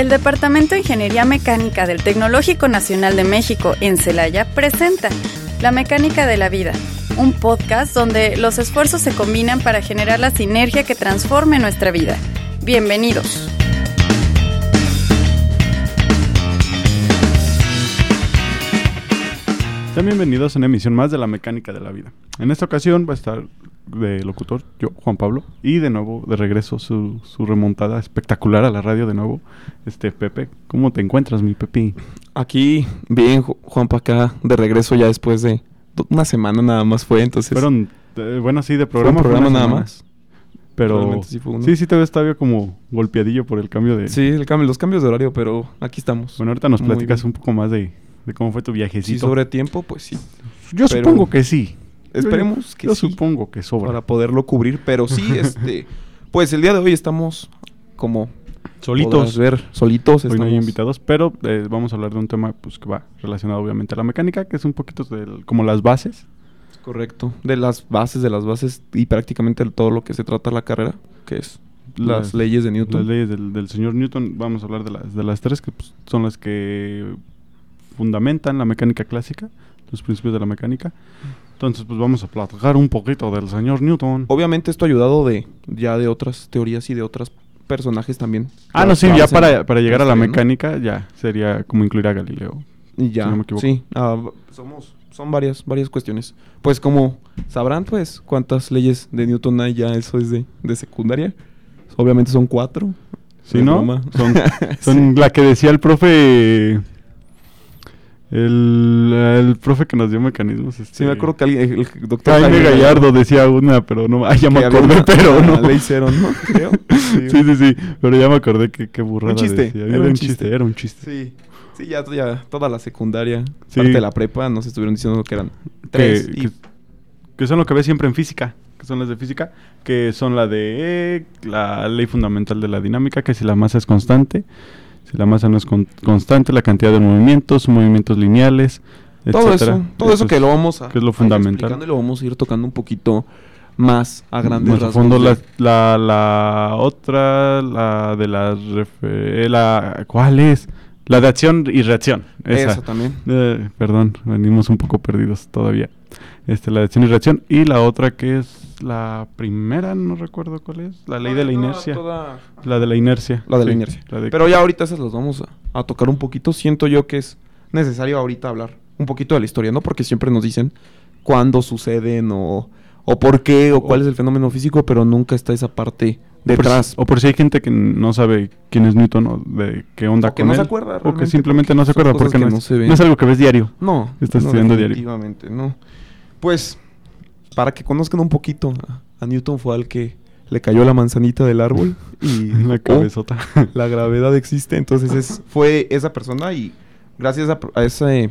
El Departamento de Ingeniería Mecánica del Tecnológico Nacional de México en Celaya presenta La Mecánica de la Vida, un podcast donde los esfuerzos se combinan para generar la sinergia que transforme nuestra vida. Bienvenidos. Sean bienvenidos a una emisión más de La Mecánica de la Vida. En esta ocasión va a estar de locutor yo, Juan Pablo, y de nuevo de regreso su, su remontada espectacular a la radio de nuevo, este Pepe. ¿Cómo te encuentras, mi Pepi? Aquí, bien, Ju- Juanpa, acá de regreso ya después de una semana nada más fue, entonces... Fueron, eh, bueno, sí, de fue un programa. programa nada semana, más. Pero sí fue uno. sí, sí te ves todavía como golpeadillo por el cambio de... Sí, el cambio, los cambios de horario, pero aquí estamos. Bueno, ahorita nos platicas un poco más de, de cómo fue tu viajecito. Si sobre tiempo, pues sí. Yo pero- supongo que sí. Esperemos que Yo sí, supongo que sobra. para poderlo cubrir, pero sí, este... Pues el día de hoy estamos como... Solitos. ver, solitos. Hoy no hay estamos- invitados, pero eh, vamos a hablar de un tema pues que va relacionado obviamente a la mecánica, que es un poquito del- como las bases. Correcto. De las bases, de las bases y prácticamente de todo lo que se trata la carrera, que es las, leyes de Newton. Las leyes del, del señor Newton. Vamos a hablar de las, de las tres que pues, son las que fundamentan la mecánica clásica, los principios de la mecánica. Entonces, pues vamos a platicar un poquito del señor Newton. Obviamente esto ayudado de ya de otras teorías y de otros personajes también. ah, no, sí, ya para, para llegar a la historia, ¿no? mecánica, ya sería como incluir a Galileo. Y ya, si no me equivoco. sí, ah, somos, son varias, varias cuestiones. Pues como sabrán, pues, cuántas leyes de Newton hay ya, eso es de, de secundaria. Obviamente son cuatro. ¿Sí, no? broma. Son, son la que decía el profe... El, el profe que nos dio mecanismos. Este, Sí, me acuerdo que alguien, el, el doctor Jaime Gallardo decía una, pero no... Ah, ya me que acordé, una- pero no. Ley cero, ¿no? Creo. Sí, sí, sí. Pero ya me acordé que qué burrada chiste, decía. era Era, un un chiste. chiste, era un chiste. Sí. Sí, ya, ya toda la secundaria, Sí. parte de la prepa, nos estuvieron diciendo que eran Que, tres. y- que, que son lo que ves siempre en física. Que son las de física. Que son la de eh, la ley fundamental de la dinámica. Que si la masa es constante. Si la masa no es con- constante, la cantidad de movimientos, movimientos lineales, todo etcétera. eso, todo eso es- que lo vamos a, que es lo fundamental. y lo vamos a ir tocando un poquito más a grandes Más a fondo la, la, la otra, la de la, eh, la... ¿Cuál es? La de acción y reacción. Esa. Eso también. Eh, perdón, venimos un poco perdidos todavía. Este, la de acción y reacción. Y la otra que es la primera, no recuerdo cuál es. La ley de la Toda- inercia. toda- La de la inercia. La de la sí, inercia. la de- Pero ya ahorita esas las vamos a, a tocar un poquito. Siento yo que es necesario ahorita hablar un poquito de la historia, ¿no? Porque siempre nos dicen cuándo suceden o, o por qué o cuál es el fenómeno físico, pero nunca está esa parte o por detrás. si- O por si hay gente que no sabe quién es Newton o de qué onda O que con no se él, acuerda O que simplemente porque no se acuerda porque que no, no es, se ven. no es algo que ves diario. No, Estás no, estudiando diario. definitivamente, no. Pues, para que conozcan un poquito, a, Newton fue al que le cayó la manzanita del árbol y La oh, cabezota. la gravedad existe. Entonces es, fue esa persona y gracias a, a ese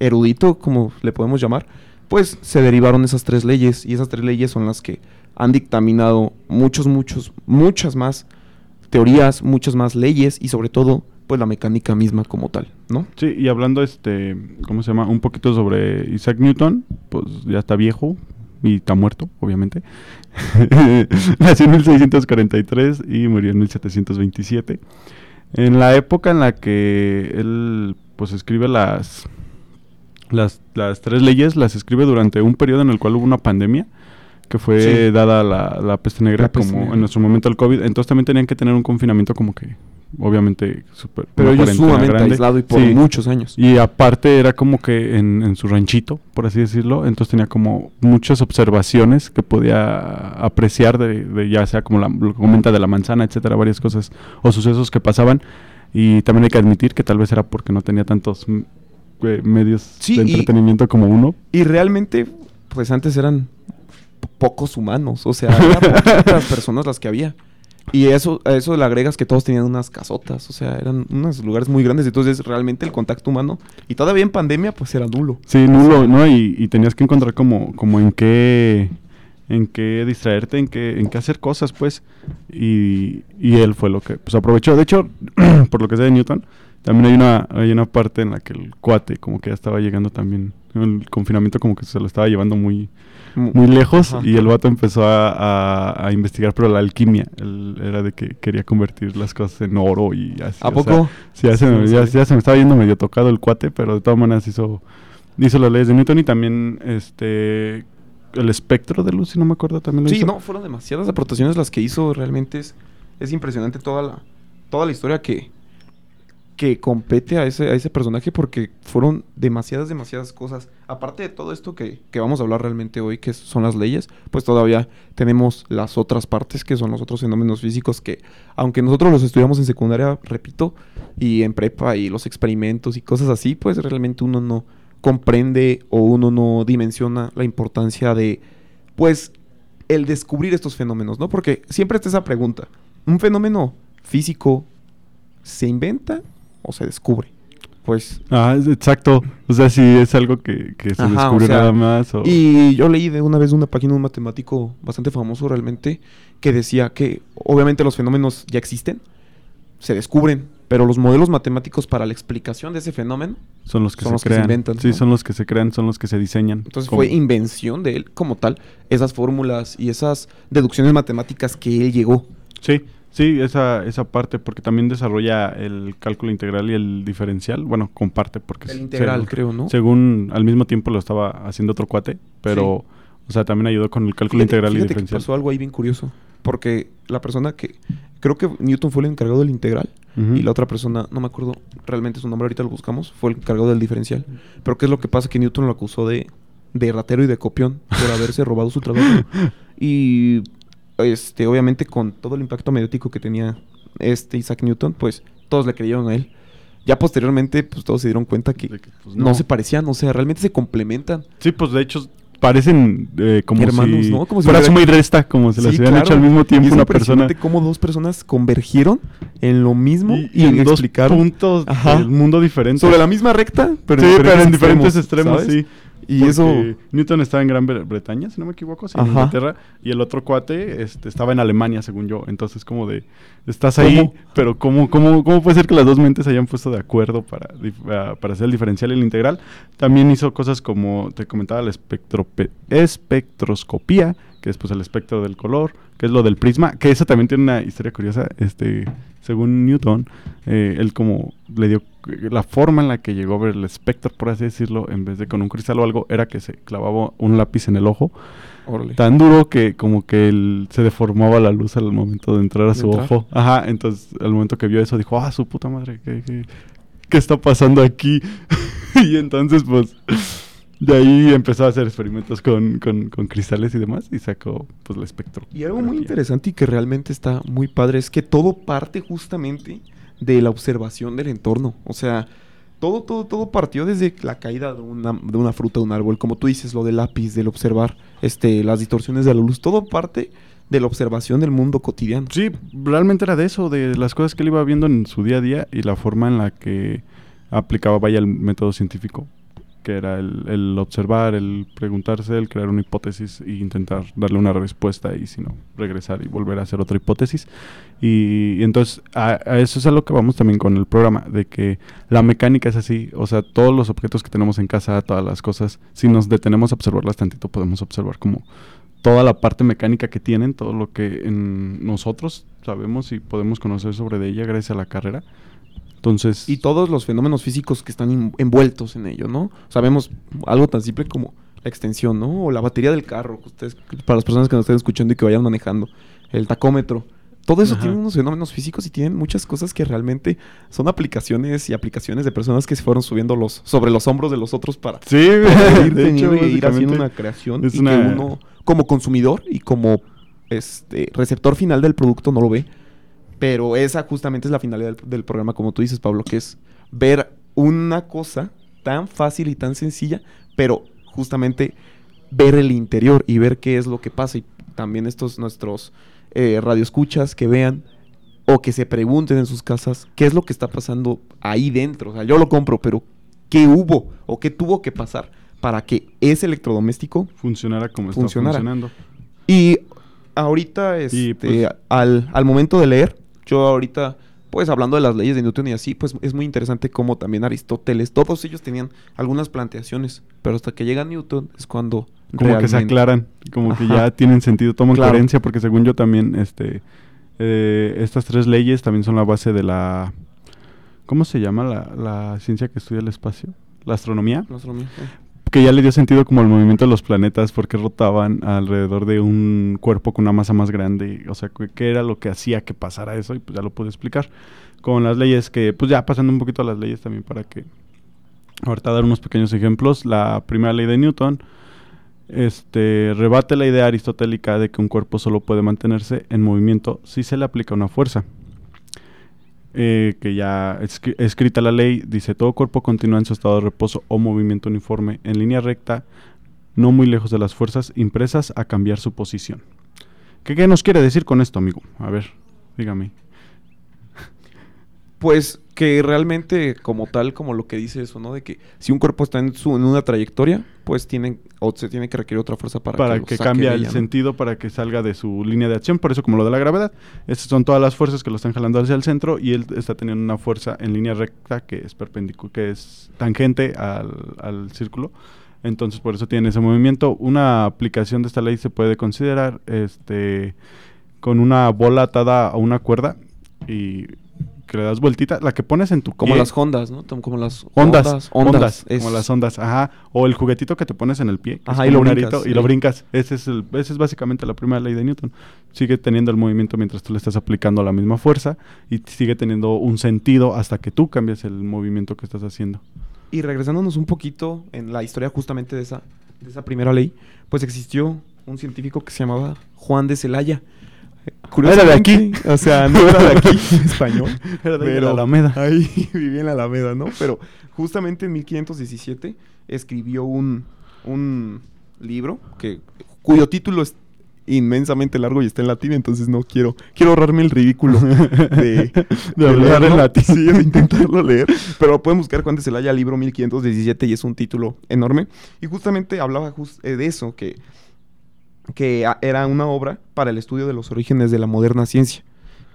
erudito, como le podemos llamar, pues se derivaron esas tres leyes y esas tres leyes son las que han dictaminado muchos, muchos, muchas más teorías, muchas más leyes y sobre todo pues la mecánica misma como tal, ¿no? Sí, y hablando, este, ¿cómo se llama? Un poquito sobre Isaac Newton, pues ya está viejo y está muerto, obviamente. Nació en 1643 y murió en 1727. En la época en la que él, pues, escribe las, las, las tres leyes, las escribe durante un periodo en el cual hubo una pandemia que fue Sí. dada la, la peste negra La peste como negra. en nuestro momento el COVID. Entonces también tenían que tener un confinamiento como que, obviamente, súper... Pero ellos sumamente grande. aislado y por Sí. muchos años. Y aparte era como que en, en su ranchito, por así decirlo, entonces tenía como muchas observaciones que podía apreciar de, de ya sea como la, lo comenta de la manzana, etcétera, varias cosas o sucesos que pasaban. Y también hay que admitir que tal vez era porque no tenía tantos mm, eh, medios Sí, de y- entretenimiento como uno. Y realmente, pues antes eran pocos humanos, o sea, eran poquitas personas las que había. Y eso, a eso le agregas que todos tenían unas casotas, o sea, eran unos lugares muy grandes, entonces realmente el contacto humano, y todavía en pandemia, pues era nulo. Sí, nulo, ¿no? Y, y tenías que encontrar como, como en qué en qué distraerte, en qué, en qué hacer cosas, pues. Y, y él fue lo que pues aprovechó. De hecho, por lo que sé de Newton, también hay una, hay una parte en la que el cuate como que ya estaba llegando también, el confinamiento como que se lo estaba llevando muy, muy lejos Ajá. y el vato empezó a, a- a investigar pero la alquimia, era de que quería convertir las cosas en oro y así. ¿A o sea, poco? Sí, ya, se me, no ya- sabía. ya se me estaba yendo medio tocado el cuate, pero de todas maneras hizo, hizo las leyes de Newton y también este el espectro de luz, si no me acuerdo, también lo Sí, hizo. no, fueron demasiadas aportaciones las que hizo. Realmente es, es impresionante toda la, toda la historia que, que compete a ese, a ese personaje porque fueron demasiadas, demasiadas cosas. Aparte de todo esto que, que vamos a hablar realmente hoy, que son las leyes, pues todavía tenemos las otras partes que son los otros fenómenos físicos que, aunque nosotros los estudiamos en secundaria, repito, y en prepa y los experimentos y cosas así, pues realmente uno no comprende o uno no dimensiona la importancia de, pues, el descubrir estos fenómenos, ¿no? Porque siempre está esa pregunta. ¿Un fenómeno físico se inventa o se descubre? Pues... Ah, exacto. O sea, si es algo que, que se Ajá, o descubrió sea, nada más. O... Y yo leí de una vez una página de un matemático bastante famoso realmente que decía que obviamente los fenómenos ya existen, se descubren, pero los modelos matemáticos para la explicación de ese fenómeno, son los que son se los que se crean. inventan, sí, ¿no? son los que se crean, son los que se diseñan. entonces fue invención de él como tal, esas fórmulas y esas deducciones matemáticas que él llegó. Sí, sí, esa, esa parte, porque también desarrolla el cálculo integral y el diferencial. Bueno, comparte, porque... El integral, según- creo, ¿no? Según al mismo tiempo lo estaba haciendo otro cuate, pero... O sea, también ayudó con el cálculo Fíjate- integral y fíjate que diferencial. pasó algo ahí bien curioso, porque la persona que creo que Newton fue el encargado del integral y la otra persona, no me acuerdo realmente su nombre, ahorita lo buscamos, fue el encargado del diferencial. Pero ¿qué es lo que pasa? Que Newton lo acusó de, de ratero y de copión por haberse robado su trabajo. Y este, obviamente con todo el impacto mediático que tenía este Isaac Newton, pues todos le creyeron a él. Ya posteriormente, pues todos se dieron cuenta que, pues, no. se parecían, o sea, realmente se complementan. Sí, pues de hecho parecen eh, como Hermanos, si ¿no? Como si fuera suma y resta, como se las Sí, hubieran claro. hecho al mismo Y tiempo es una persona. cómo dos personas convergieron en lo mismo y, Y, y en dos puntos Ajá. del mundo diferentes. sobre la misma recta, pero, sí, pero en diferentes extremos, ¿sabes? sí. Y Porque eso Newton estaba en Gran Bre- Bretaña, si no me equivoco, sí, en. Inglaterra, y el otro cuate este, estaba en Alemania, según yo. Entonces, como de, estás ahí, ¿Cómo? pero ¿cómo, cómo, ¿cómo puede ser que las dos mentes se hayan puesto de acuerdo para, para hacer el diferencial y el integral? También hizo cosas como, te comentaba, la espectroscopía, que es pues el espectro del color, que es lo del prisma, que eso también tiene una historia curiosa, este, según Newton, eh, él como le dio la forma en la que llegó a ver el espectro, por así decirlo, en vez de con un cristal o algo, era que se clavaba un lápiz en el ojo, tan duro que como que él se deformaba la luz al momento de entrar a ¿De su entrar? ojo. Ajá, entonces al momento que vio eso dijo, ah, su puta madre, ¿qué, qué, qué está pasando aquí? y entonces pues de ahí empezó a hacer experimentos con, con, con cristales y demás y sacó pues el espectro. Y algo muy interesante y que realmente está muy padre es que todo parte justamente de la observación del entorno. O sea, todo, todo, todo partió desde la caída de una, de una fruta de un árbol. Como tú dices, lo del lápiz, del observar este, las distorsiones de la luz. Todo parte de la observación del mundo cotidiano. Sí, realmente era de eso, de las cosas que él iba viendo en su día a día y la forma en la que aplicaba, vaya, el método científico, que era el, el observar, el preguntarse, el crear una hipótesis e intentar darle una respuesta y si no, regresar y volver a hacer otra hipótesis. Y, entonces a, eso es a lo que vamos también con el programa, de que la mecánica es así, o sea, todos los objetos que tenemos en casa, todas las cosas, si nos detenemos a observarlas tantito, podemos observar como toda la parte mecánica que tienen, todo lo que nosotros sabemos y podemos conocer sobre de ella gracias a la carrera. Entonces, Y todos los fenómenos físicos que están en- envueltos en ello, ¿no? Sabemos algo tan simple como la extensión, ¿no? O la batería del carro, ustedes, para las personas que nos estén escuchando y que vayan manejando, el tacómetro. Todo eso Ajá. tiene unos fenómenos físicos y tienen muchas cosas que realmente son aplicaciones y aplicaciones de personas que se fueron subiendo los, sobre los hombros de los otros para sí, ir de hecho, ir haciendo una creación es y una- que uno como consumidor y como este receptor final del producto no lo ve. Pero esa justamente es la finalidad del, del programa, como tú dices, Pablo, que es ver una cosa tan fácil y tan sencilla, pero justamente ver el interior y ver qué es lo que pasa. Y también estos nuestros eh, radioescuchas que vean o que se pregunten en sus casas qué es lo que está pasando ahí dentro. O sea, yo lo compro, pero ¿qué hubo o qué tuvo que pasar para que ese electrodoméstico funcionara como funcionara. está funcionando. y ahorita, Y, este, pues- al, al momento de leer, yo ahorita pues hablando de las leyes de Newton y así, pues es muy interesante cómo también Aristóteles, todos ellos tenían algunas planteaciones, pero hasta que llega Newton es cuando como que se aclaran, como que ya tienen sentido, toman Claro. coherencia, porque según yo también, este, eh, estas tres leyes también son la base de la, ¿cómo se llama la, la ciencia que estudia el espacio? La astronomía, La astronomía, eh. Que ya le dio sentido como al movimiento de los planetas, porque rotaban alrededor de un cuerpo con una masa más grande, o sea, qué era lo que hacía que pasara eso, y pues ya lo pude explicar. Con las leyes que, pues ya pasando un poquito a las leyes también para que, ahorita dar unos pequeños ejemplos, la primera ley de Newton, este, rebate la idea aristotélica de que un cuerpo solo puede mantenerse en movimiento si se le aplica una fuerza. Eh, que ya escri- escrita la ley, dice todo cuerpo continúa en su estado de reposo o movimiento uniforme en línea recta, no muy lejos de las fuerzas impresas a cambiar su posición. ¿Qué, qué nos quiere decir con esto, amigo? A ver, dígame. Pues que realmente como tal, como lo que dice eso, ¿no? De que si un cuerpo está en, su, en una trayectoria, pues tienen, o se tiene que requerir otra fuerza para, Para, que, que, cambie el sentido, para que salga de su línea de acción, por eso como lo de la gravedad. Estas son todas las fuerzas que lo están jalando hacia el centro y él está teniendo una fuerza en línea recta que es perpendicular, que es tangente al, al círculo. Entonces por eso tiene ese movimiento. Una aplicación de esta ley se puede considerar este con una bola atada a una cuerda y que le das vueltita, la que pones en tu Como pie. las ondas, ¿no? Como las Ondas, ondas. ondas, es- como las ondas, ajá. O el juguetito que te pones en el pie, Ajá, y lo brincas, y sí. lo brincas. Ese es, el, ese es básicamente la primera ley de Newton. Sigue teniendo el movimiento mientras tú le estás aplicando la misma fuerza y sigue teniendo un sentido hasta que tú cambies el movimiento que estás haciendo. Y regresándonos un poquito en la historia justamente de esa, de esa primera ley, pues existió un científico que se llamaba Juan de Celaya. Era de aquí. O sea, no era de aquí español. Era de pero la Alameda. Ahí vivía en la Alameda, ¿no? Pero justamente en 1517 escribió un, un libro que, cuyo título es inmensamente largo y está en latín, entonces no quiero quiero ahorrarme el ridículo de, De hablar en latín. Sí, de intentarlo leer, pero pueden buscar Juan de Celaya, libro 1517 y es un título enorme y justamente hablaba eh, de eso que que a- era una obra para el estudio de los orígenes de la moderna ciencia.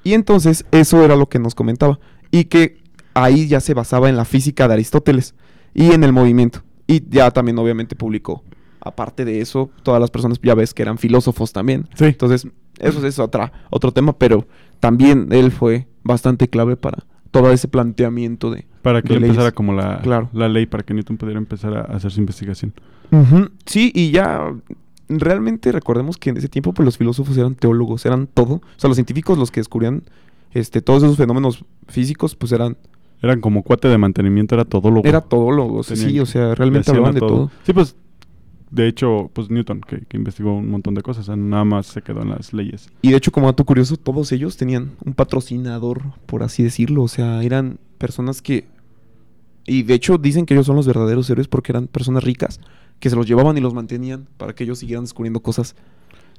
Y entonces eso era lo que nos comentaba. Y que ahí ya se basaba en la física de Aristóteles y en el movimiento. Y ya también obviamente publicó. Aparte de eso, todas las personas ya ves que eran filósofos también. Sí. Entonces, eso es otra, otro tema, pero también él fue bastante clave para todo ese planteamiento de... Para que de empezara como la, Claro. la ley, para que Newton pudiera empezar a hacer su investigación. Sí, y ya realmente recordemos que en ese tiempo pues los filósofos eran teólogos, eran todo. O sea, los científicos, los que descubrían este, todos esos fenómenos físicos, pues eran, Eran como cuate de mantenimiento, era todo lo era todólogos, Tenían- sí, o sea, realmente hablaban de todo. Sí, pues, de hecho, pues Newton, que, que investigó un montón de cosas, o sea, nada más se quedó en las leyes. Y de hecho, como dato curioso, todos ellos tenían un patrocinador, por así decirlo. O sea, eran personas que... Y de hecho dicen que ellos son los verdaderos héroes porque eran personas ricas que se los llevaban y los mantenían para que ellos siguieran descubriendo cosas.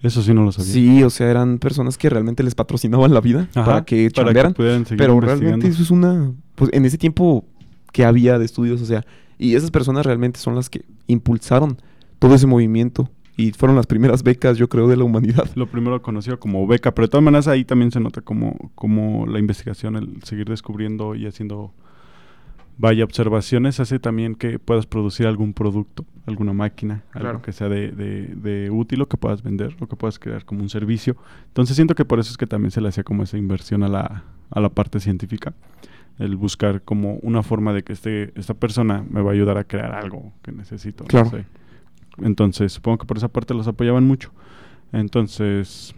Eso sí no lo sabía. Sí, o sea, eran personas que realmente les patrocinaban la vida Ajá, para que para chambearan. pudieran seguir Pero realmente eso es una... Pues en ese tiempo que había de estudios, o sea, y esas personas realmente son las que impulsaron todo ese movimiento y fueron las primeras becas, yo creo, de la humanidad. Lo primero conocido como beca, pero de todas maneras ahí también se nota como, como la investigación, el seguir descubriendo y haciendo, vaya, observaciones, hace también que puedas producir algún producto, alguna máquina, Claro. algo que sea de, de, de útil o que puedas vender o que puedas crear como un servicio. Entonces siento que por eso es que también se le hacía como esa inversión a la, a la parte científica, el buscar como una forma de que este, esta persona me va a ayudar a crear algo que necesito. no Claro. sé. Entonces supongo que por esa parte los apoyaban mucho. Entonces,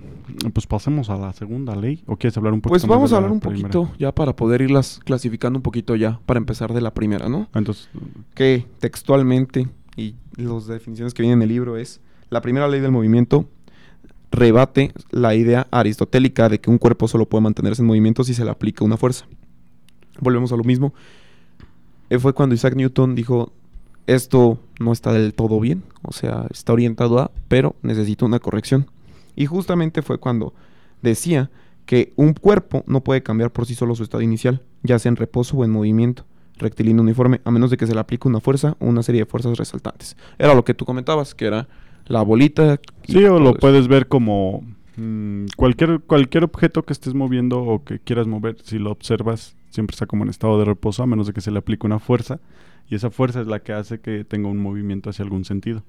pues pasemos a la segunda ley. ¿O quieres hablar un poquito Pues más vamos de a la hablar un primera? poquito ya para poder irlas clasificando un poquito ya, para empezar de la primera, ¿no? Entonces, Que textualmente, y las definiciones que vienen en el libro es, la primera ley del movimiento rebate la idea aristotélica de que un cuerpo solo puede mantenerse en movimiento si se le aplica una fuerza. Volvemos a lo mismo. Eh, fue cuando Isaac Newton dijo, esto no está del todo bien, o sea, está orientado a, pero necesita una corrección. Y justamente fue cuando decía que un cuerpo no puede cambiar por sí solo su estado inicial, ya sea en reposo o en movimiento rectilíneo uniforme, a menos de que se le aplique una fuerza o una serie de fuerzas resaltantes. Era lo que tú comentabas, que era la bolita. sí, o lo eso. puedes ver como, mm, cualquier, cualquier objeto que estés moviendo o que quieras mover, si lo observas, siempre está como en estado de reposo, a menos de que se le aplique una fuerza. Y esa fuerza es la que hace que tenga un movimiento hacia algún sentido.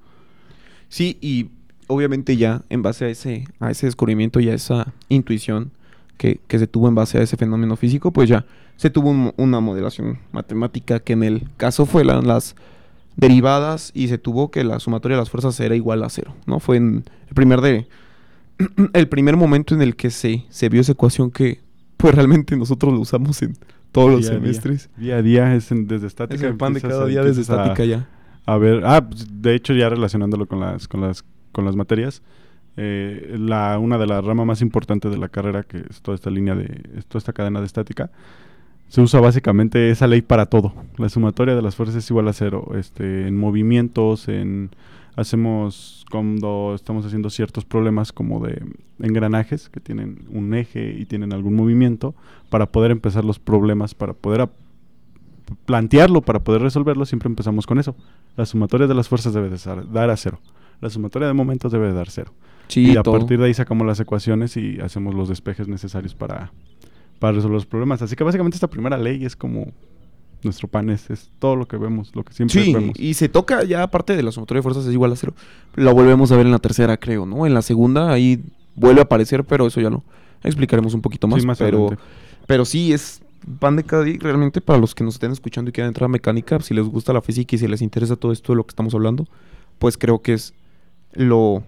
Sí, y obviamente ya en base a ese, a ese descubrimiento y a esa intuición que, que se tuvo en base a ese fenómeno físico, pues ya se tuvo un- una modelación matemática que en el caso fue la- las derivadas y se tuvo que la sumatoria de las fuerzas era igual a cero, ¿no? Fue en el primer de el primer momento en el que se, se vio esa ecuación que pues realmente nosotros lo usamos en todos los Día semestres. Día a día es en- desde estática. Es el pan de cada a- día desde empiezas a- estática ya. A ver, ah, pues, de hecho ya relacionándolo con las, con las, con las materias, eh, la, una de las ramas más importantes de la carrera, que es toda esta línea de, es toda esta cadena de estática, se usa básicamente esa ley para todo. La sumatoria de las fuerzas es igual a cero. Este, en movimientos, en hacemos cuando estamos haciendo ciertos problemas como de engranajes que tienen un eje y tienen algún movimiento para poder empezar los problemas, para poder plantearlo, para poder resolverlo, siempre empezamos con eso. La sumatoria de las fuerzas debe de dar a cero. La sumatoria de momentos debe de dar cero. Sí, y a partir de ahí sacamos las ecuaciones y hacemos los despejes necesarios para, para resolver los problemas. Así que básicamente esta primera ley es como nuestro pan, es, es todo lo que vemos, lo que siempre Sí, vemos. y se toca ya aparte de la sumatoria de fuerzas es igual a cero. La volvemos a ver en la tercera, creo, ¿no? En la segunda ahí vuelve a aparecer, pero eso ya lo explicaremos un poquito más. Sí, más pero, adelante. pero sí, es pan de cada día. Realmente para los que nos estén escuchando y quieran entrar a mecánica, si les gusta la física y si les interesa todo esto de lo que estamos hablando, pues creo que es lo,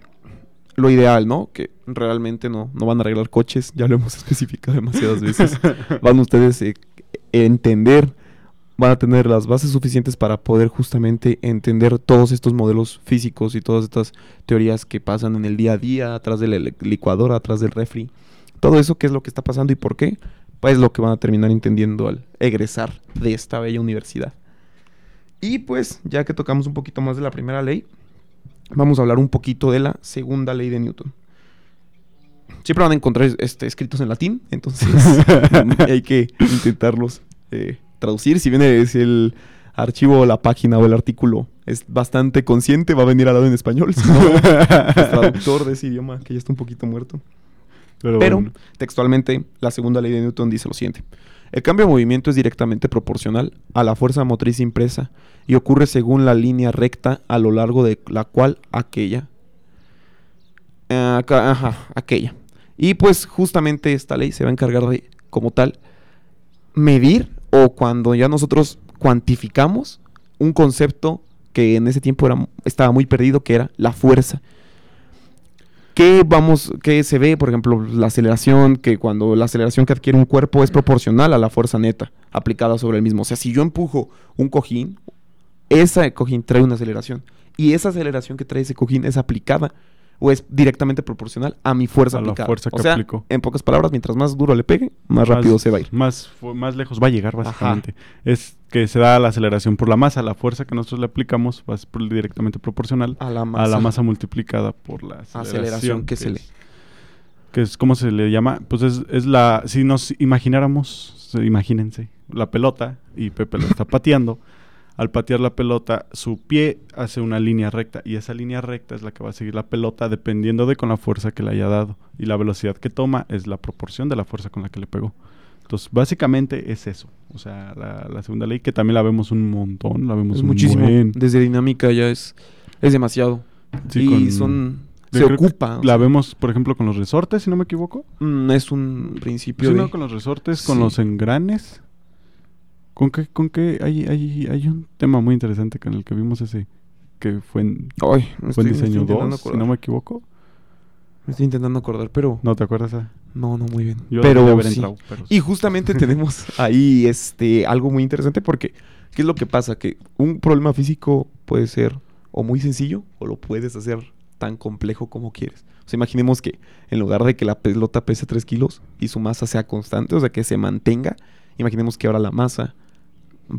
lo ideal, ¿no? Que realmente no, no van a arreglar coches, ya lo hemos especificado demasiadas veces. van ustedes eh, a entender, van a tener las bases suficientes para poder justamente entender todos estos modelos físicos y todas estas teorías que pasan en el día a día, atrás de la li- licuadora, atrás del refri. Todo eso, qué es lo que está pasando y por qué, pues lo que van a terminar entendiendo al egresar de esta bella universidad. Y pues, ya que tocamos un poquito más de la primera ley, vamos a hablar un poquito de la segunda ley de Newton. Siempre van a encontrar este, escritos en latín, entonces hay que intentarlos eh, traducir. Si viene si el archivo, la página o el artículo es bastante consciente, va a venir al lado en español. Si no, traductor de ese idioma que ya está un poquito muerto. Pero, Pero bueno, textualmente, la segunda ley de Newton dice lo siguiente. El cambio de movimiento es directamente proporcional a la fuerza motriz impresa y ocurre según la línea recta a lo largo de la cual aquella. eh, acá- ajá, aquella. Y pues justamente esta ley se va a encargar de, como tal, medir o cuando ya nosotros cuantificamos un concepto que en ese tiempo estaba muy perdido, que era la fuerza. ¿Qué vamos, qué se ve, por ejemplo, la aceleración, que cuando la aceleración que adquiere un cuerpo es proporcional a la fuerza neta aplicada sobre el mismo? O sea, si yo empujo un cojín, ese cojín trae una aceleración. Y esa aceleración que trae ese cojín es aplicada o es directamente proporcional a mi fuerza A la fuerza o que sea, aplicó. en pocas palabras, mientras más duro le pegue, más rápido se va a ir. Más, más lejos va a llegar, básicamente. Es que se da la aceleración por la masa. La fuerza que nosotros le aplicamos va a directamente proporcional A la a masa. la masa multiplicada por la aceleración. Aceleración que se le- Que es, ¿cómo se le llama? Pues es, es la... Si nos imagináramos, se- imagínense, la pelota y Pepe la está pateando. Al patear la pelota, su pie hace una línea recta y esa línea recta es la que va a seguir la pelota dependiendo de con la fuerza que le haya dado. Y la velocidad que toma es la proporción de la fuerza con la que le pegó. Entonces, básicamente es eso. O sea, la, la segunda ley que también la vemos un montón, la vemos Es un muchísimo. buen. Desde dinámica ya es, es demasiado. Sí, y con- son... Se ocupa. La sea, vemos, por ejemplo, con los resortes, si no me equivoco. mm, es un principio Sí, de... no, con los resortes, con Sí. los engranes. ¿Con qué? ¿Con qué? Hay, hay, hay un tema muy interesante con el que vimos ese, que fue en, Ay, fue estoy, en diseño intentando 2, si no me equivoco. Me estoy intentando acordar, pero... ¿No te acuerdas? ah? No, no, muy bien. Yo pero haber sí. entrado, pero Y justamente tenemos ahí este algo muy interesante porque ¿qué es lo que pasa? Que un problema físico puede ser o muy sencillo o lo puedes hacer tan complejo como quieres. O sea, imaginemos que en lugar de que la pelota pese 3 kilos y su masa sea constante, o sea, que se mantenga, imaginemos que ahora la masa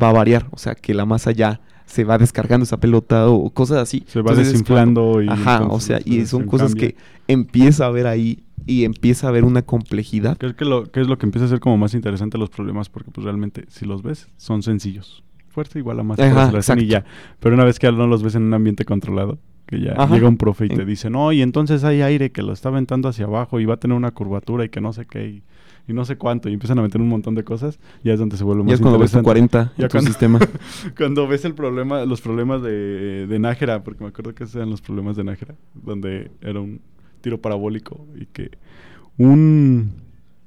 va a variar, o sea, que la masa ya se va descargando esa pelota o cosas así. se va Entonces desinflando y Ajá, o sea, y son cosas cambia. que empieza a ver ahí y empieza a haber una complejidad. Creo que, lo, que es lo que empieza a ser como más interesante los problemas, porque pues realmente, si los ves, son sencillos. Fuerza igual a más aceleración y ya. Pero una vez que no los ves en un ambiente controlado, que ya Ajá. llega un profe y te dice, no, y entonces hay aire que lo está aventando hacia abajo y va a tener una curvatura y que no sé qué y, y no sé cuánto y empiezan a meter un montón de cosas, ya es donde se vuelve Ya más es cuando ves tu interesante. 40 Ya en tu cuando- sistema. Cuando ves el problema, los problemas de, de Nájera, porque me acuerdo que esos eran los problemas de Nájera, donde era un tiro parabólico y que un,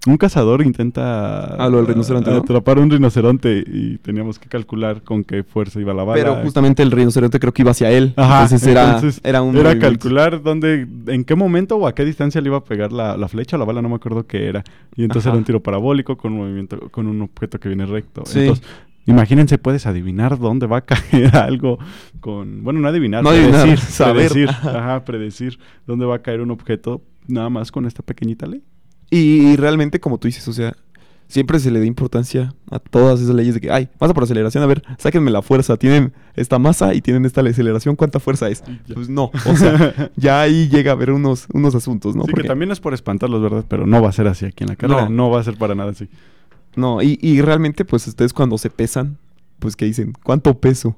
un cazador intenta Ah, lo del rinoceronte, ¿no? atrapar un rinoceronte y teníamos que calcular con qué fuerza iba la bala. Pero justamente el rinoceronte creo que iba hacia él. Ajá, entonces era, entonces era un era calcular dónde, en qué momento o a qué distancia le iba a pegar la, la flecha o la bala, no me acuerdo qué era. Y entonces Ajá. era un tiro parabólico con un movimiento, con un objeto que viene recto. Sí. Entonces, imagínense, puedes adivinar dónde va a caer algo con, bueno, no adivinar, No predecir, adivinar, saber. predecir, ajá, predecir dónde va a caer un objeto nada más con esta pequeñita ley. Y realmente, como tú dices, o sea, siempre se le da importancia a todas esas leyes de que, ay, masa por aceleración, a ver, sáquenme la fuerza, tienen esta masa y tienen esta aceleración, ¿cuánta fuerza es? Pues no, o sea, ya ahí llega a haber unos, unos asuntos, ¿no? sí, Porque- que también es por espantarlos, ¿verdad? Pero no va a ser así aquí en la carrera, No. no, va a ser para nada así. No, y, y realmente, pues ustedes cuando se pesan, pues que dicen, ¿cuánto peso?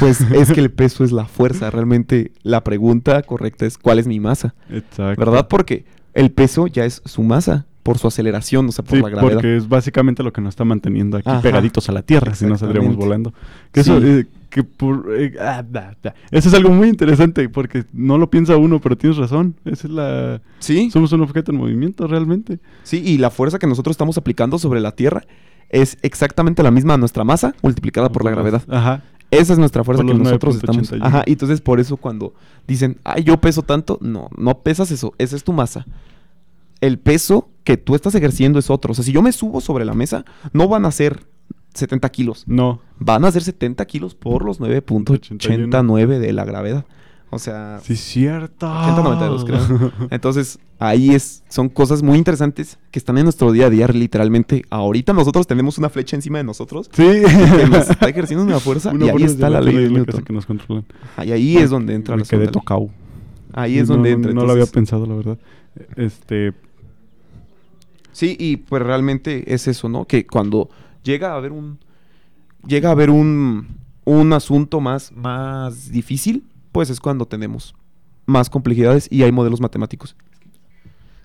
Pues es que el peso es la fuerza. Realmente la pregunta correcta es ¿cuál es mi masa? Exacto. ¿Verdad? Porque el peso ya es su masa por su aceleración, o sea, por Sí, la gravedad. porque es básicamente lo que nos está manteniendo aquí Ajá. pegaditos a la Tierra, si no saldríamos volando. Que eso, eh, que por, eh, ah, da, da. eso es algo muy interesante, porque no lo piensa uno, pero tienes razón. Esa es la... Sí, Somos un objeto en movimiento, realmente. sí, y la fuerza que nosotros estamos aplicando sobre la Tierra es exactamente la misma a nuestra masa multiplicada por la gravedad. Ajá. Esa es nuestra fuerza Por que nosotros estamos. 9.81. Ajá, y entonces por eso cuando dicen, ay, yo peso tanto, no, no pesas eso, esa es tu masa. El peso que tú estás ejerciendo es otro. O sea, si yo me subo sobre la mesa, no van a ser 70 kilos, No. van a ser 70 kilos por los 9.89 de la gravedad. O sea, Sí, cierto. 80-92 creo. Entonces, ahí es, son cosas muy interesantes que están en nuestro día a día, literalmente. Ahorita nosotros tenemos una flecha encima de nosotros Sí. que nos está ejerciendo una fuerza Una y ahí está la ley de la casa que nos controlan. Ajá, Y ahí es donde entra Me la quedé tocado. Ahí es No, donde entra. No lo había pensado, la verdad. Este... Sí, y pues realmente es eso, ¿no? Que cuando llega a haber un. Llega a haber un. Un asunto más, más difícil, pues es cuando tenemos más complejidades y hay modelos matemáticos.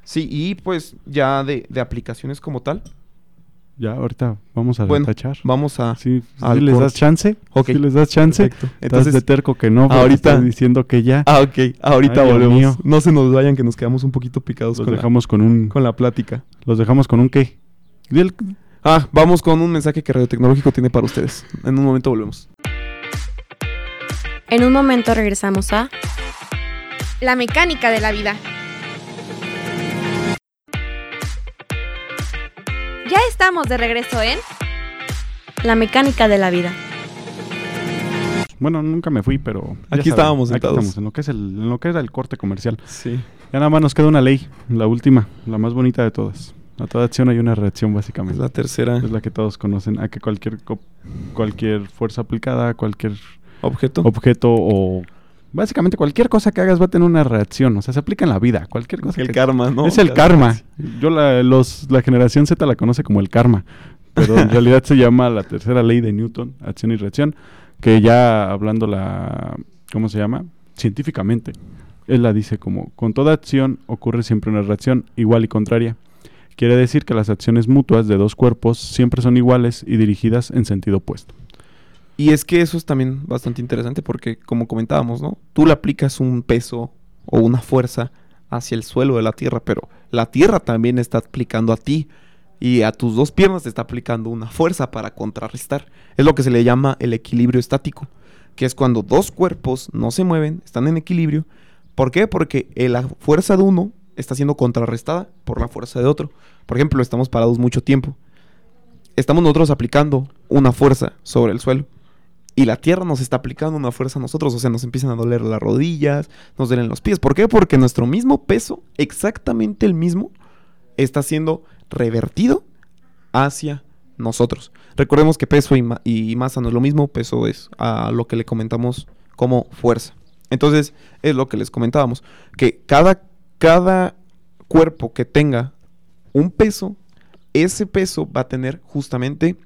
Sí, y pues ya de, de aplicaciones como tal, Ya, ahorita vamos a Bueno, tachar. vamos a. Sí, si les das chance. Ok. Si les das chance. Perfecto. Entonces, Entonces, de terco que no, ahorita- estás diciendo que ya. ah, ok. Ahorita Ay, volvemos. No se nos vayan que nos quedamos un poquito picados los con la, dejamos con un con la plática. los dejamos con un qué. Ah, vamos con un mensaje que Radio Tecnológico tiene para ustedes. En un momento volvemos. En un momento regresamos a La mecánica de la vida. Ya estamos de regreso en La mecánica de la vida. Bueno, nunca me fui, pero Aquí saben, estábamos aquí sentados. estamos, en lo que es el en lo que era el corte comercial. Sí. Ya nada más nos queda una ley, la última, la más bonita de todas. A toda acción hay una reacción Es básicamente. la tercera Es la que todos conocen, a que cualquier cualquier fuerza aplicada, cualquier objeto. objeto o básicamente cualquier cosa que hagas va a tener una reacción, o sea, se aplica en la vida, cualquier cosa. el que- karma, ¿no? es el Cada- karma. Yo la, los, la generación Z la conoce como el karma, pero en realidad se llama la tercera ley de Newton, acción y reacción, que ya hablando la, ¿cómo se llama? Científicamente, él la dice como, con toda acción ocurre siempre una reacción igual y contraria. Quiere decir que las acciones mutuas de dos cuerpos siempre son iguales y dirigidas en sentido opuesto. Y es que eso es también bastante interesante porque, como comentábamos, ¿no? Tú le aplicas un peso o una fuerza hacia el suelo de la Tierra, pero la Tierra también está aplicando a ti y a tus dos piernas te está aplicando una fuerza para contrarrestar. Es lo que se le llama el equilibrio estático, que es cuando dos cuerpos no se mueven, están en equilibrio. ¿Por qué? Porque eh, la fuerza de uno está siendo contrarrestada por la fuerza de otro. Por ejemplo, estamos parados mucho tiempo. Estamos nosotros aplicando una fuerza sobre el suelo y la tierra nos está aplicando una fuerza a nosotros, o sea, nos empiezan a doler las rodillas, nos duelen los pies. ¿Por qué? Porque nuestro mismo peso, exactamente el mismo, está siendo revertido hacia nosotros. Recordemos que peso y, ma- y masa no es lo mismo, peso es a lo que le comentamos como fuerza. Entonces, es lo que les comentábamos, que cada, cada cuerpo que tenga un peso, ese peso va a tener justamente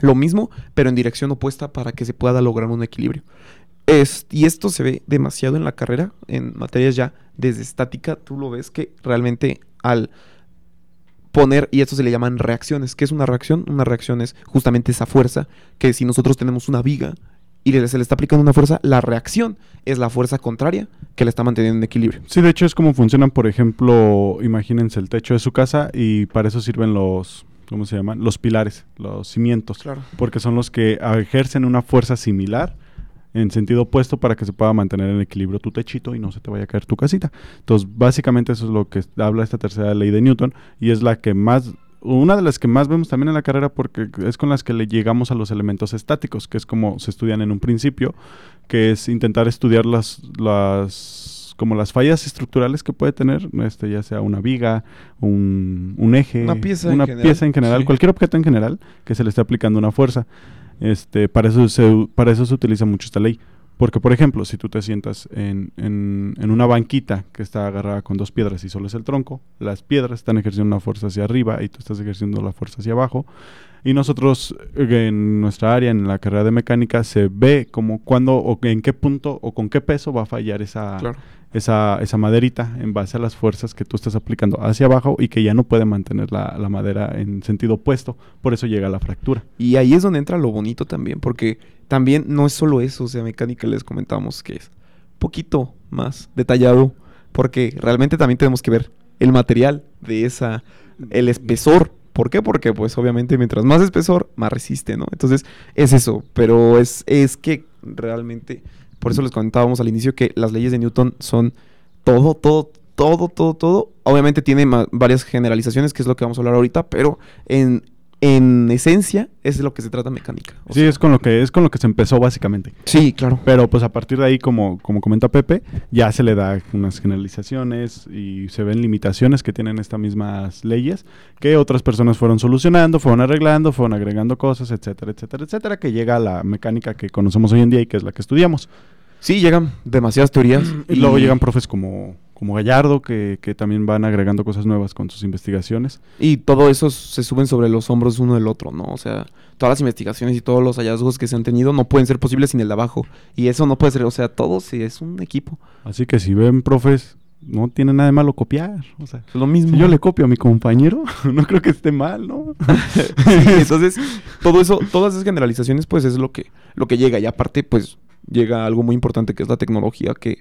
lo mismo, pero en dirección opuesta para que se pueda lograr un equilibrio. Es, y esto se ve demasiado en la carrera, en materias ya desde estática, tú lo ves que realmente al poner, y esto se le llaman reacciones. ¿Qué es una reacción? Una reacción es justamente esa fuerza que si nosotros tenemos una viga y se le está aplicando una fuerza, la reacción es la fuerza contraria que la está manteniendo en equilibrio. Sí, de hecho es como funcionan, por ejemplo, imagínense el techo de su casa y para eso sirven los, ¿cómo se llaman? Los pilares, los cimientos. Claro. Porque son los que ejercen una fuerza similar en sentido opuesto para que se pueda mantener en equilibrio tu techito y no se te vaya a caer tu casita. Entonces, básicamente eso es lo que habla esta tercera ley de Newton y es la que más una de las que más vemos también en la carrera porque es con las que le llegamos a los elementos estáticos, que es como se estudian en un principio, que es intentar estudiar las las como las fallas estructurales que puede tener, este ya sea una viga, un, un eje, Una pieza en una general, pieza en general, sí. cualquier objeto en general que se le esté aplicando una fuerza. Este, para eso se, para eso se utiliza mucho esta ley. Porque, por ejemplo, si tú te sientas en, en- en una banquita que está agarrada con dos piedras y solo es el tronco, las piedras están ejerciendo una fuerza hacia arriba y tú estás ejerciendo la fuerza hacia abajo. Y nosotros eh, en nuestra área, en la carrera de mecánica, se ve como cuándo o en qué punto o con qué peso va a fallar esa, Claro. esa, esa maderita en base a las fuerzas que tú estás aplicando hacia abajo y que ya no puede mantener la, la madera en sentido opuesto. Por eso llega la fractura. Y ahí es donde entra lo bonito también, porque también no es solo eso, o sea, mecánica les comentamos que es un poquito más detallado, porque realmente también tenemos que ver el material de esa, el espesor. ¿Por qué? Porque pues obviamente mientras más espesor, más resiste, ¿no? Entonces es eso, pero es, es que realmente, por eso les comentábamos al inicio que las leyes de Newton son todo, todo, todo, todo, todo. Obviamente tiene varias generalizaciones, que es lo que vamos a hablar ahorita, pero en, en esencia es de lo que se trata mecánica. O Sí, sea, es con lo que es con lo que se empezó básicamente. sí, claro. Pero pues a partir de ahí, como, como comenta Pepe, ya se le da unas generalizaciones y se ven limitaciones que tienen estas mismas leyes que otras personas fueron solucionando, fueron arreglando, fueron agregando cosas, etcétera, etcétera, etcétera, que llega a la mecánica que conocemos hoy en día y que es la que estudiamos. Sí, llegan demasiadas teorías. Y luego llegan profes como, como Gallardo, que, que también van agregando cosas nuevas con sus investigaciones. Y todo eso se suben sobre los hombros uno del otro, ¿no? O sea, todas las investigaciones y todos los hallazgos que se han tenido no pueden ser posibles sin el de abajo. Y eso no puede ser, o sea, todo sí es un equipo. Así que si ven profes, no tiene nada de malo copiar. O sea, Es lo mismo. si yo le copio a mi compañero, no creo que esté mal, ¿no? Sí, entonces, todo eso, todas esas generalizaciones, pues es lo que, lo que llega. Y aparte, pues, llega algo muy importante que es la tecnología, que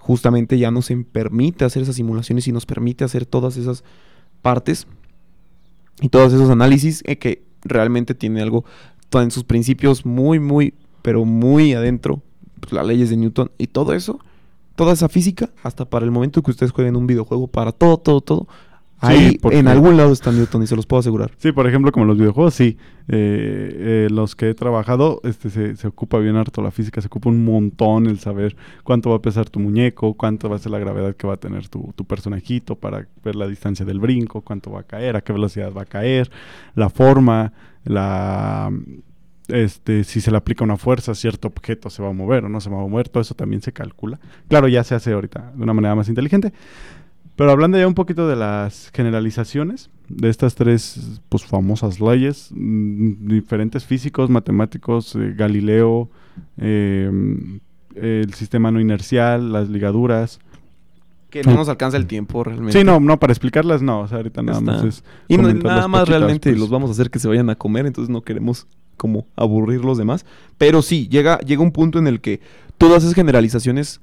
justamente ya nos permite hacer esas simulaciones y nos permite hacer todas esas partes y todos esos análisis eh, que realmente tiene algo en sus principios muy, muy, pero muy adentro, pues, las leyes de Newton y todo eso, toda esa física, hasta para el momento que ustedes jueguen un videojuego, para todo, todo, todo. Sí, Ahí porque- en algún lado está Newton y se los puedo asegurar. Sí, por ejemplo, como los videojuegos, sí. Eh, eh, los que he trabajado, este se, se ocupa bien harto la física, se ocupa un montón el saber cuánto va a pesar tu muñeco, cuánto va a ser la gravedad que va a tener tu, tu personajito para ver la distancia del brinco, cuánto va a caer, a qué velocidad va a caer, la forma, la este, si se le aplica una fuerza, cierto objeto se va a mover o no se va a mover, todo eso también se calcula. Claro, ya se hace ahorita de una manera más inteligente. Pero hablando ya un poquito de las generalizaciones de estas tres pues, famosas leyes, mm, diferentes físicos, matemáticos, eh, Galileo, eh, el sistema no inercial, las ligaduras. Que no nos alcanza el tiempo realmente. Sí, no, no, para explicarlas no, o sea, ahorita nada Está. más es... Y no- nada más poquitas, realmente pues. los vamos a hacer que se vayan a comer, entonces no queremos como aburrir los demás. Pero sí, llega, llega un punto en el que todas esas generalizaciones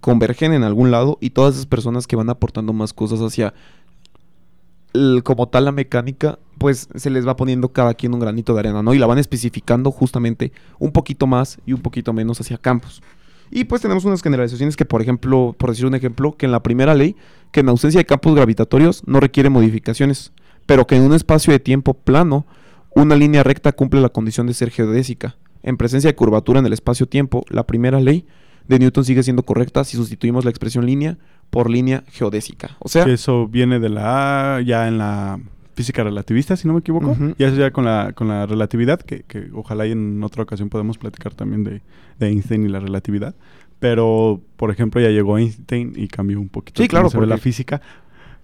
convergen en algún lado y todas esas personas que van aportando más cosas hacia como tal la mecánica, pues se les va poniendo cada quien un granito de arena, ¿no? Y la van especificando justamente un poquito más y un poquito menos hacia campos. Y pues tenemos unas generalizaciones que, por ejemplo, por decir un ejemplo, que en la primera ley, que en ausencia de campos gravitatorios no requiere modificaciones, pero que en un espacio de tiempo plano, una línea recta cumple la condición de ser geodésica. En presencia de curvatura en el espacio-tiempo, la primera ley de Newton sigue siendo correcta si sustituimos la expresión línea por línea geodésica. O sea, Que eso viene de la ya en la física relativista, si no me equivoco. Ujú. Ya eso ya con la, con la relatividad, que, que ojalá y en otra ocasión podemos platicar también de, de Einstein y la relatividad. Pero, por ejemplo, ya llegó Einstein y cambió un poquito Sí, claro, ve la física.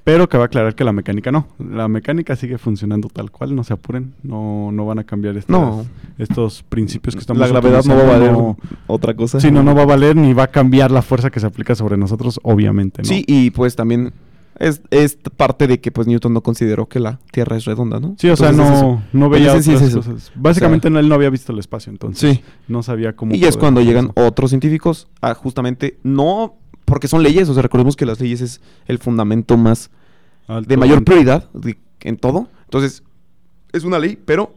Pero cabe aclarar que la mecánica no. La mecánica sigue funcionando tal cual, no se apuren. No, no van a cambiar estas- No. estos principios que estamos La gravedad no va a valer otra cosa. Sí, no, no va a valer ni va a cambiar la fuerza que se aplica sobre nosotros, obviamente, ¿no? Sí, y pues también es, es parte de que pues Newton no consideró que la Tierra es redonda, ¿no? Sí, o sea, Entonces es no, no veía Entonces, sí, otras es eso. cosas. Básicamente no, él no había visto el espacio, entonces Sí. no sabía cómo... Y es cuando llegan otros científicos a justamente, no porque son leyes, o sea, recordemos que las leyes es el fundamento más Alto, de mayor prioridad de- en todo. Entonces, es una ley, pero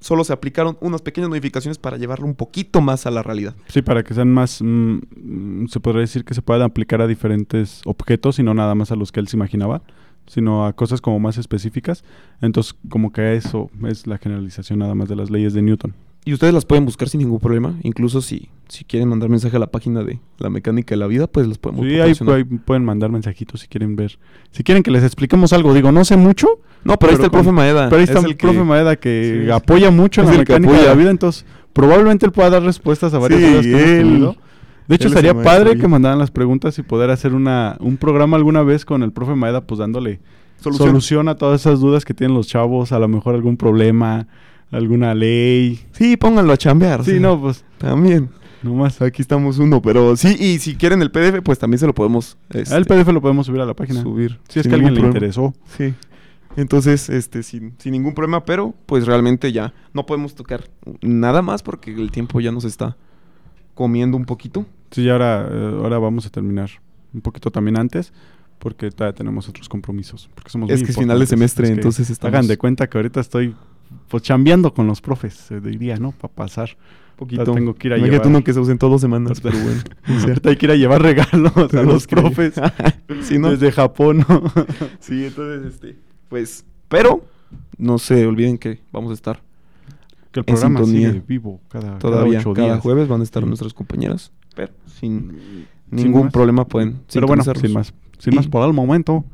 solo se aplicaron unas pequeñas modificaciones para llevarlo un poquito más a la realidad. Sí, para que sean más... mm, mm, se podría decir que se puedan aplicar a diferentes objetos y no nada más a los que él se imaginaba, sino a cosas como más específicas. Entonces, como que eso es la generalización nada más de las leyes de Newton. Y ustedes las pueden buscar sin ningún problema. Incluso si, si quieren mandar mensaje a la página de la mecánica de la vida, pues las podemos Sí, ahí, pueden mandar mensajitos si quieren ver. Si quieren que les expliquemos algo. Digo, no sé mucho, No, pero ahí está el profe Maeda. pero ahí está Es el, profe que- Maeda que sí, apoya mucho en es la mecánica de la vida. Entonces, probablemente él pueda dar respuestas a varias Sí, dudas que él-. De hecho, estaría padre que mandaran las preguntas y poder hacer una, un programa alguna vez con el profe Maeda, pues dándole Solución. solución. a todas esas dudas que tienen los chavos, a lo mejor algún problema, alguna ley. Sí, pónganlo a chambear. Sí, no, pues También. Nomás. Aquí estamos uno, pero sí, y si quieren el PDF, pues también se lo podemos este, el PDF lo podemos subir a la página. subir. Si es que alguien le problema. interesó. Sí. Entonces, este, sin, sin ningún problema, pero pues realmente ya no podemos tocar nada más porque el tiempo ya nos está comiendo un poquito. Sí, ahora, eh, ahora vamos a terminar un poquito también antes, porque todavía tenemos otros compromisos. Porque somos Es muy que es final de semestre, Es que entonces estamos- Hagan de cuenta que ahorita estoy pues chambeando con los profes, se diría, ¿no? Para pasar. Poquito. tengo que ir a Imagínate llevar- uno que se ausentó dos semanas, pero bueno. Cierto, hay que ir a llevar regalos a los profes sí, ¿no? desde Japón, ¿no? Sí, entonces, este, pues, pero no se olviden que vamos a estar que el En programa sintonía. sigue vivo cada, todavía cada ocho cada jueves, van a estar Sí. nuestras compañeras, pero sin Sin ningún más. problema pueden Pero bueno, sin más, sin más por el momento.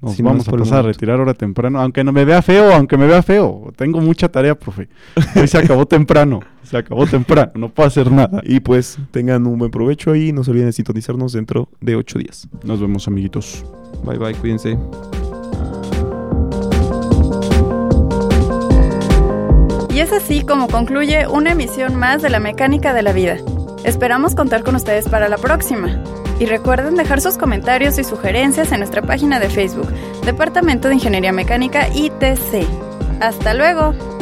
Nos vamos a pasar a retirar ahora temprano, aunque no me vea feo, aunque me vea feo. Tengo mucha tarea, profe. Hoy se acabó temprano, se acabó temprano, no puedo hacer nada. Y pues tengan un buen provecho y no se olviden de sintonizarnos dentro de ocho días. Nos vemos, amiguitos. Bye bye, cuídense. Y es así como concluye una emisión más de la mecánica de la vida. Esperamos contar con ustedes para la próxima. Y recuerden dejar sus comentarios y sugerencias en nuestra página de Facebook, Departamento de Ingeniería Mecánica ITC. ¡Hasta luego!